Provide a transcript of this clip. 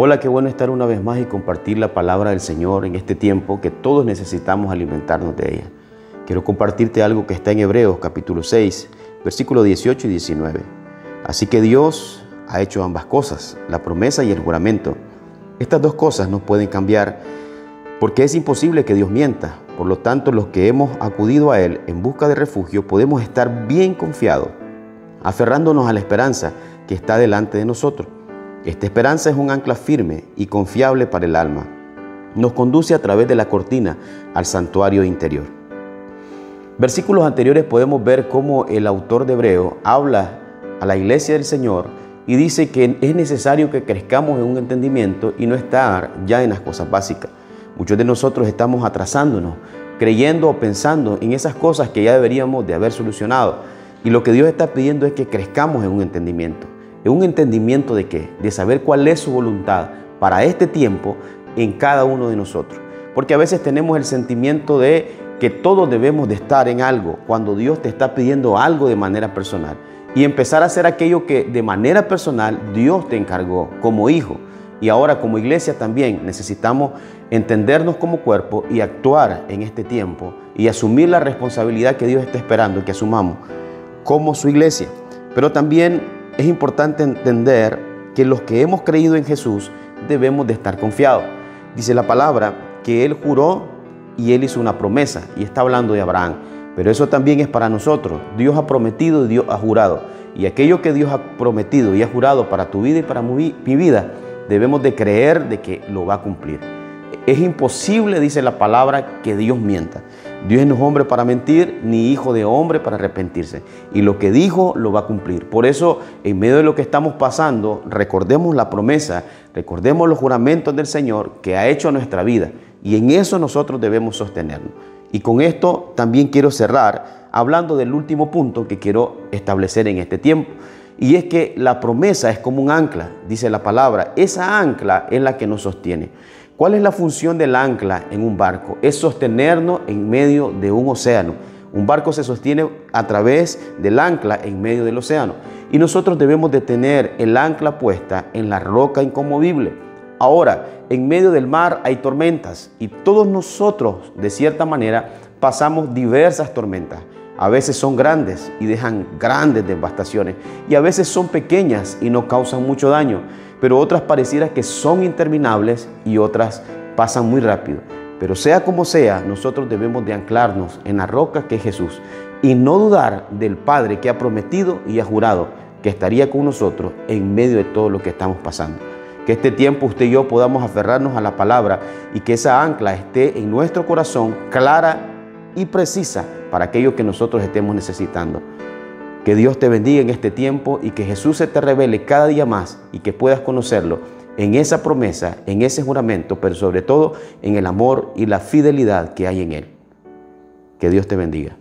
Hola, qué bueno estar una vez más y compartir la palabra del Señor en este tiempo que todos necesitamos alimentarnos de ella. Quiero compartirte algo que está en Hebreos capítulo 6, versículos 18 y 19. Así que Dios ha hecho ambas cosas, la promesa y el juramento. Estas dos cosas no pueden cambiar porque es imposible que Dios mienta. Por lo tanto, los que hemos acudido a Él en busca de refugio podemos estar bien confiados, aferrándonos a la esperanza que está delante de nosotros. Esta esperanza es un ancla firme y confiable para el alma. Nos conduce a través de la cortina al santuario interior. Versículos anteriores podemos ver cómo el autor de Hebreo habla a la iglesia del Señor y dice que es necesario que crezcamos en un entendimiento y no estar ya en las cosas básicas. Muchos de nosotros estamos atrasándonos, creyendo o pensando en esas cosas que ya deberíamos de haber solucionado. Y lo que Dios está pidiendo es que crezcamos en un entendimiento. ¿En un entendimiento de qué? De saber cuál es su voluntad para este tiempo en cada uno de nosotros. Porque a veces tenemos el sentimiento de que todos debemos de estar en algo cuando Dios te está pidiendo algo de manera personal. Y empezar a hacer aquello que de manera personal Dios te encargó como hijo. Y ahora como iglesia también necesitamos entendernos como cuerpo y actuar en este tiempo y asumir la responsabilidad que Dios está esperando que asumamos como su iglesia. Pero también es importante entender que los que hemos creído en Jesús debemos de estar confiados. Dice la palabra que Él juró y Él hizo una promesa y está hablando de Abraham. Pero eso también es para nosotros. Dios ha prometido y Dios ha jurado. Y aquello que Dios ha prometido y ha jurado para tu vida y para mi vida, debemos de creer de que lo va a cumplir. Es imposible, dice la palabra, que Dios mienta. Dios no es hombre para mentir, ni hijo de hombre para arrepentirse. Y lo que dijo lo va a cumplir. Por eso, en medio de lo que estamos pasando, recordemos la promesa, recordemos los juramentos del Señor que ha hecho nuestra vida. Y en eso nosotros debemos sostenernos. Y con esto también quiero cerrar hablando del último punto que quiero establecer en este tiempo. Y es que la promesa es como un ancla, dice la palabra. Esa ancla es la que nos sostiene. ¿Cuál es la función del ancla en un barco? Es sostenernos en medio de un océano. Un barco se sostiene a través del ancla en medio del océano. Y nosotros debemos de tener el ancla puesta en la roca inconmovible. Ahora, en medio del mar hay tormentas y todos nosotros, de cierta manera, pasamos diversas tormentas. A veces son grandes y dejan grandes devastaciones y a veces son pequeñas y no causan mucho daño, pero otras pareciera que son interminables y otras pasan muy rápido. Pero sea como sea, nosotros debemos de anclarnos en la roca que es Jesús y no dudar del Padre que ha prometido y ha jurado que estaría con nosotros en medio de todo lo que estamos pasando. Que este tiempo usted y yo podamos aferrarnos a la palabra y que esa ancla esté en nuestro corazón clara y precisa para aquello que nosotros estemos necesitando. Que Dios te bendiga en este tiempo y que Jesús se te revele cada día más y que puedas conocerlo en esa promesa, en ese juramento, pero sobre todo en el amor y la fidelidad que hay en Él. Que Dios te bendiga.